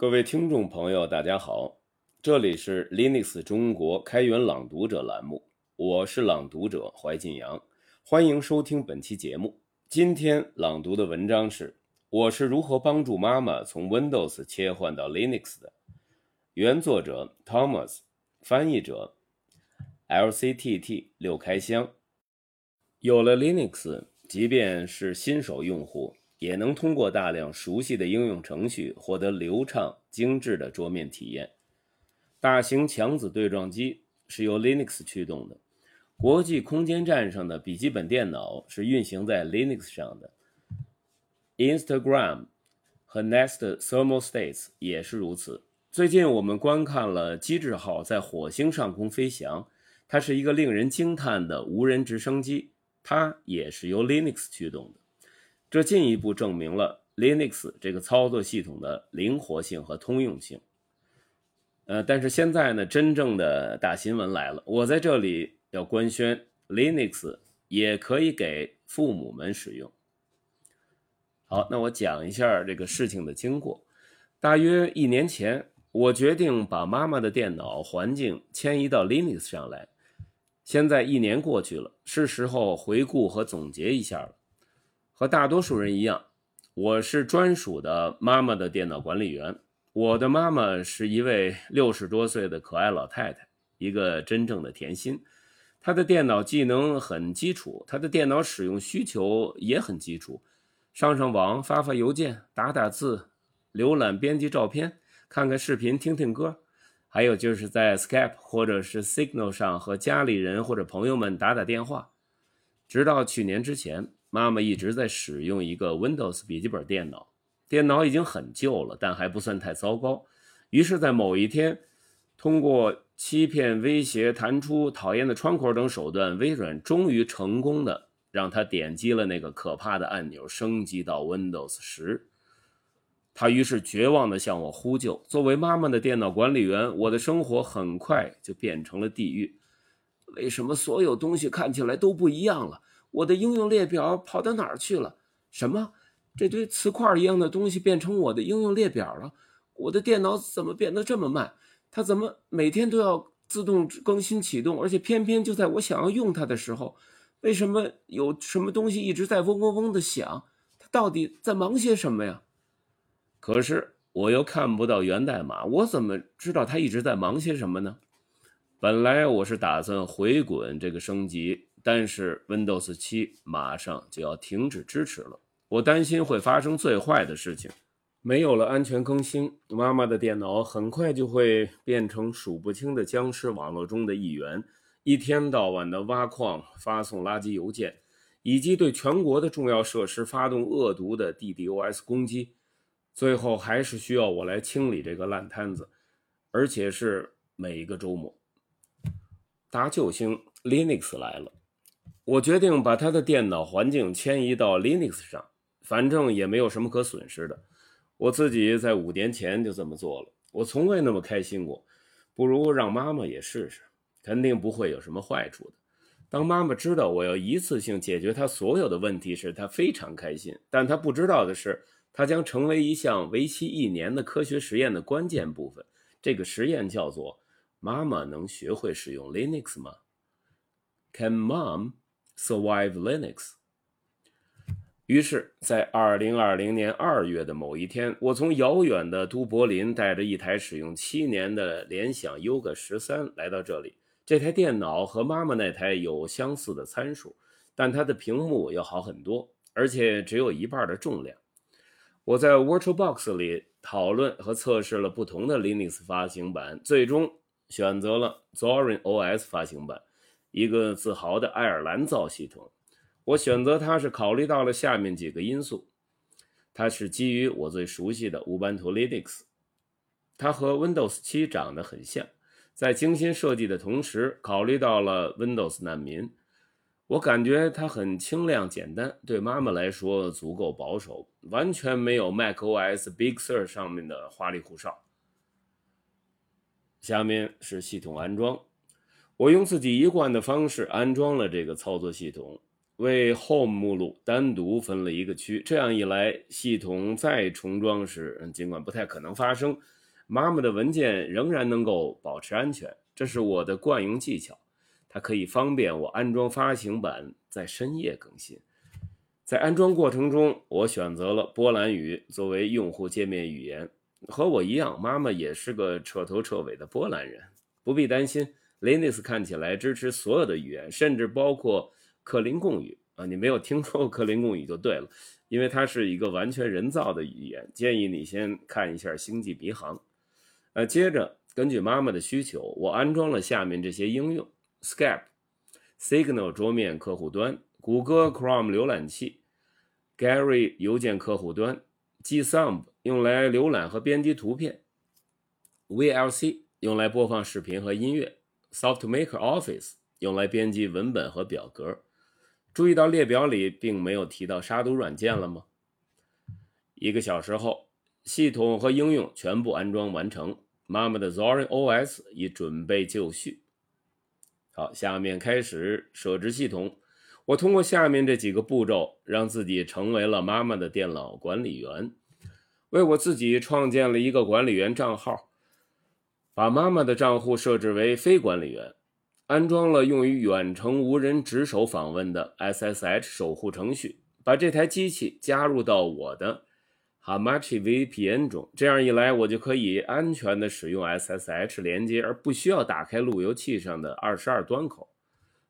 各位听众朋友，大家好，这里是 Linux 中国开源朗读者栏目，我是朗读者怀晋阳，欢迎收听本期节目。今天朗读的文章是《我是如何帮助妈妈从 Windows 切换到 Linux》的，原作者 Thomas，翻译者 LCTT 六开箱。有了 Linux，即便是新手用户。也能通过大量熟悉的应用程序获得流畅精致的桌面体验。大型强子对撞机是由 Linux 驱动的，国际空间站上的笔记本电脑是运行在 Linux 上的。Instagram 和 Nest Thermostats 也是如此。最近我们观看了机智号在火星上空飞翔，它是一个令人惊叹的无人直升机，它也是由 Linux 驱动的。这进一步证明了 Linux 这个操作系统的灵活性和通用性。呃，但是现在呢，真正的大新闻来了，我在这里要官宣，Linux 也可以给父母们使用。好，那我讲一下这个事情的经过。大约一年前，我决定把妈妈的电脑环境迁移到 Linux 上来。现在一年过去了，是时候回顾和总结一下了。和大多数人一样，我是专属的妈妈的电脑管理员。我的妈妈是一位六十多岁的可爱老太太，一个真正的甜心。她的电脑技能很基础，她的电脑使用需求也很基础，上上网、发发邮件、打打字、浏览、编辑照片、看看视频、听听歌，还有就是在 Skype 或者是 Signal 上和家里人或者朋友们打打电话。直到去年之前。妈妈一直在使用一个 Windows 笔记本电脑，电脑已经很旧了，但还不算太糟糕。于是，在某一天，通过欺骗、威胁、弹出讨厌的窗口等手段，微软终于成功的让他点击了那个可怕的按钮，升级到 Windows 十。他于是绝望地向我呼救。作为妈妈的电脑管理员，我的生活很快就变成了地狱。为什么所有东西看起来都不一样了？我的应用列表跑到哪儿去了？什么？这堆磁块一样的东西变成我的应用列表了？我的电脑怎么变得这么慢？它怎么每天都要自动更新启动？而且偏偏就在我想要用它的时候，为什么有什么东西一直在嗡嗡嗡的响？它到底在忙些什么呀？可是我又看不到源代码，我怎么知道它一直在忙些什么呢？本来我是打算回滚这个升级。但是 Windows 7马上就要停止支持了，我担心会发生最坏的事情。没有了安全更新，妈妈的电脑很快就会变成数不清的僵尸网络中的一员，一天到晚的挖矿、发送垃圾邮件，以及对全国的重要设施发动恶毒的 DDoS 攻击。最后还是需要我来清理这个烂摊子，而且是每一个周末。大救星 Linux 来了。我决定把他的电脑环境迁移到 Linux 上，反正也没有什么可损失的。我自己在五年前就这么做了，我从未那么开心过。不如让妈妈也试试，肯定不会有什么坏处的。当妈妈知道我要一次性解决她所有的问题时，她非常开心。但她不知道的是，她将成为一项为期一年的科学实验的关键部分。这个实验叫做“妈妈能学会使用 Linux 吗？”Can mom? Survive Linux。于是，在二零二零年二月的某一天，我从遥远的都柏林带着一台使用七年的联想 Yoga 十三来到这里。这台电脑和妈妈那台有相似的参数，但它的屏幕要好很多，而且只有一半的重量。我在 VirtualBox 里讨论和测试了不同的 Linux 发行版，最终选择了 Zorin OS 发行版。一个自豪的爱尔兰造系统，我选择它是考虑到了下面几个因素：它是基于我最熟悉的 Ubuntu Linux，它和 Windows 7长得很像，在精心设计的同时，考虑到了 Windows 难民。我感觉它很轻量简单，对妈妈来说足够保守，完全没有 macOS Big Sur 上面的花里胡哨。下面是系统安装。我用自己一贯的方式安装了这个操作系统。为 Home 目录单独分了一个区，这样一来，系统再重装时，尽管不太可能发生，妈妈的文件仍然能够保持安全。这是我的惯用技巧，它可以方便我安装发行版在深夜更新。在安装过程中，我选择了波兰语作为用户界面语言。和我一样，妈妈也是个彻头彻尾的波兰人。不必担心，Linux 看起来支持所有的语言，甚至包括。克林贡语啊，你没有听说过 克林贡语就对了，因为它是一个完全人造的语言。建议你先看一下《星际迷航》。呃，接着根据妈妈的需求，我安装了下面这些应用：Skype、Signal 桌面客户端、谷歌 Chrome 浏览器、Gary 邮件客户端、Gsump 用来浏览和编辑图片、VLC 用来播放视频和音乐、SoftMaker Office 用来编辑文本和表格。注意到列表里并没有提到杀毒软件了吗？一个小时后，系统和应用全部安装完成，妈妈的 Zorin OS 已准备就绪。好，下面开始设置系统。我通过下面这几个步骤，让自己成为了妈妈的电脑管理员，为我自己创建了一个管理员账号，把妈妈的账户设置为非管理员。安装了用于远程无人值守访问的 SSH 守护程序，把这台机器加入到我的 Hamachi VPN 中。这样一来，我就可以安全的使用 SSH 连接，而不需要打开路由器上的二十二端口。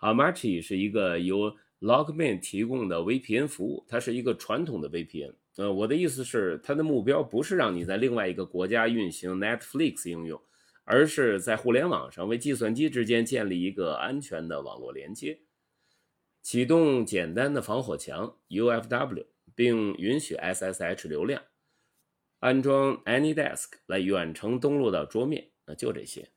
Hamachi 是一个由 Logmein 提供的 VPN 服务，它是一个传统的 VPN。呃，我的意思是，它的目标不是让你在另外一个国家运行 Netflix 应用。而是在互联网上为计算机之间建立一个安全的网络连接，启动简单的防火墙 UFW，并允许 SSH 流量，安装 AnyDesk 来远程登录到桌面。那就这些。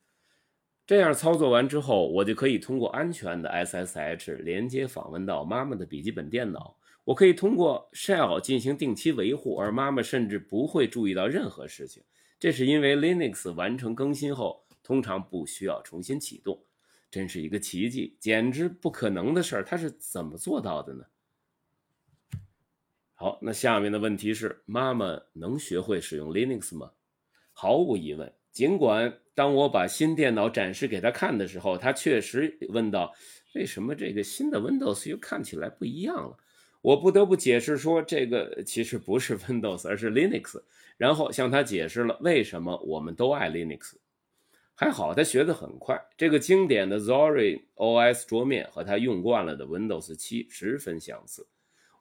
这样操作完之后，我就可以通过安全的 SSH 连接访问到妈妈的笔记本电脑。我可以通过 Shell 进行定期维护，而妈妈甚至不会注意到任何事情。这是因为 Linux 完成更新后，通常不需要重新启动，真是一个奇迹，简直不可能的事儿。他是怎么做到的呢？好，那下面的问题是：妈妈能学会使用 Linux 吗？毫无疑问。尽管当我把新电脑展示给他看的时候，他确实问道：“为什么这个新的 Windows 又看起来不一样了？”我不得不解释说，这个其实不是 Windows，而是 Linux。然后向他解释了为什么我们都爱 Linux。还好他学得很快。这个经典的 Zori OS 桌面和他用惯了的 Windows 7十分相似。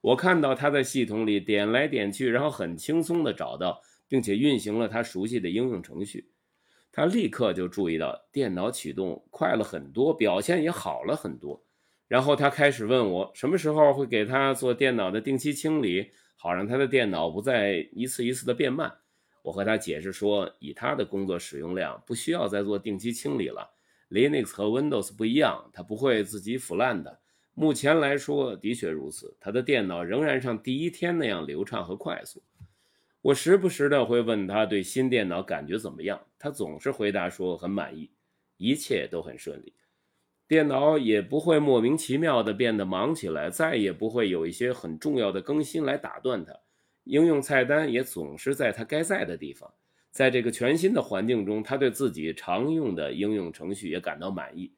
我看到他在系统里点来点去，然后很轻松地找到并且运行了他熟悉的应用程序。他立刻就注意到电脑启动快了很多，表现也好了很多。然后他开始问我什么时候会给他做电脑的定期清理。好让他的电脑不再一次一次的变慢。我和他解释说，以他的工作使用量，不需要再做定期清理了。Linux 和 Windows 不一样，它不会自己腐烂的。目前来说，的确如此。他的电脑仍然像第一天那样流畅和快速。我时不时的会问他对新电脑感觉怎么样，他总是回答说很满意，一切都很顺利。电脑也不会莫名其妙的变得忙起来，再也不会有一些很重要的更新来打断它。应用菜单也总是在它该在的地方。在这个全新的环境中，他对自己常用的应用程序也感到满意。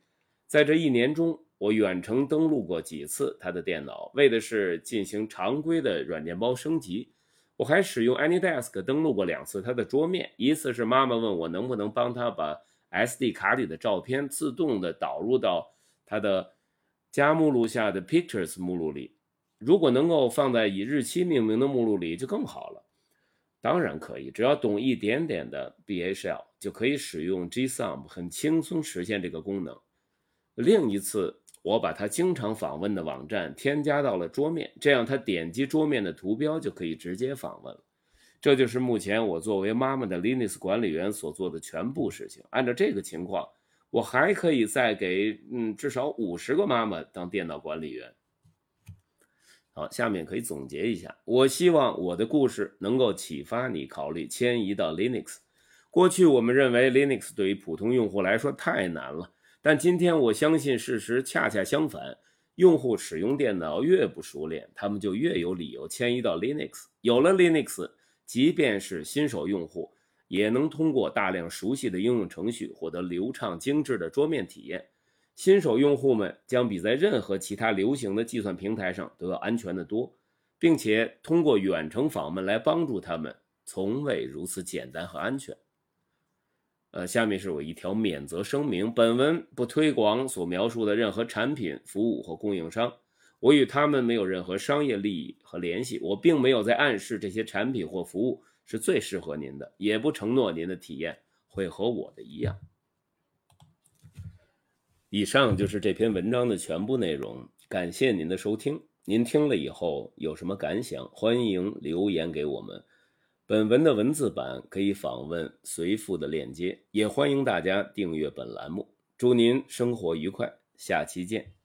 在这一年中，我远程登录过几次他的电脑，为的是进行常规的软件包升级。我还使用 AnyDesk 登录过两次他的桌面，一次是妈妈问我能不能帮他把。SD 卡里的照片自动的导入到它的加目录下的 Pictures 目录里，如果能够放在以日期命名的目录里就更好了。当然可以，只要懂一点点的 BHL 就可以使用 GSUM 很轻松实现这个功能。另一次，我把他经常访问的网站添加到了桌面，这样他点击桌面的图标就可以直接访问了。这就是目前我作为妈妈的 Linux 管理员所做的全部事情。按照这个情况，我还可以再给嗯至少五十个妈妈当电脑管理员。好，下面可以总结一下。我希望我的故事能够启发你考虑迁移到 Linux。过去我们认为 Linux 对于普通用户来说太难了，但今天我相信事实恰恰相反。用户使用电脑越不熟练，他们就越有理由迁移到 Linux。有了 Linux，即便是新手用户，也能通过大量熟悉的应用程序获得流畅精致的桌面体验。新手用户们将比在任何其他流行的计算平台上都要安全得多，并且通过远程访问来帮助他们，从未如此简单和安全。呃，下面是我一条免责声明：本文不推广所描述的任何产品、服务或供应商，我与他们没有任何商业利益和联系。我并没有在暗示这些产品或服务是最适合您的，也不承诺您的体验会和我的一样。以上就是这篇文章的全部内容，感谢您的收听。您听了以后有什么感想？欢迎留言给我们。本文的文字版可以访问随附的链接，也欢迎大家订阅本栏目。祝您生活愉快，下期见。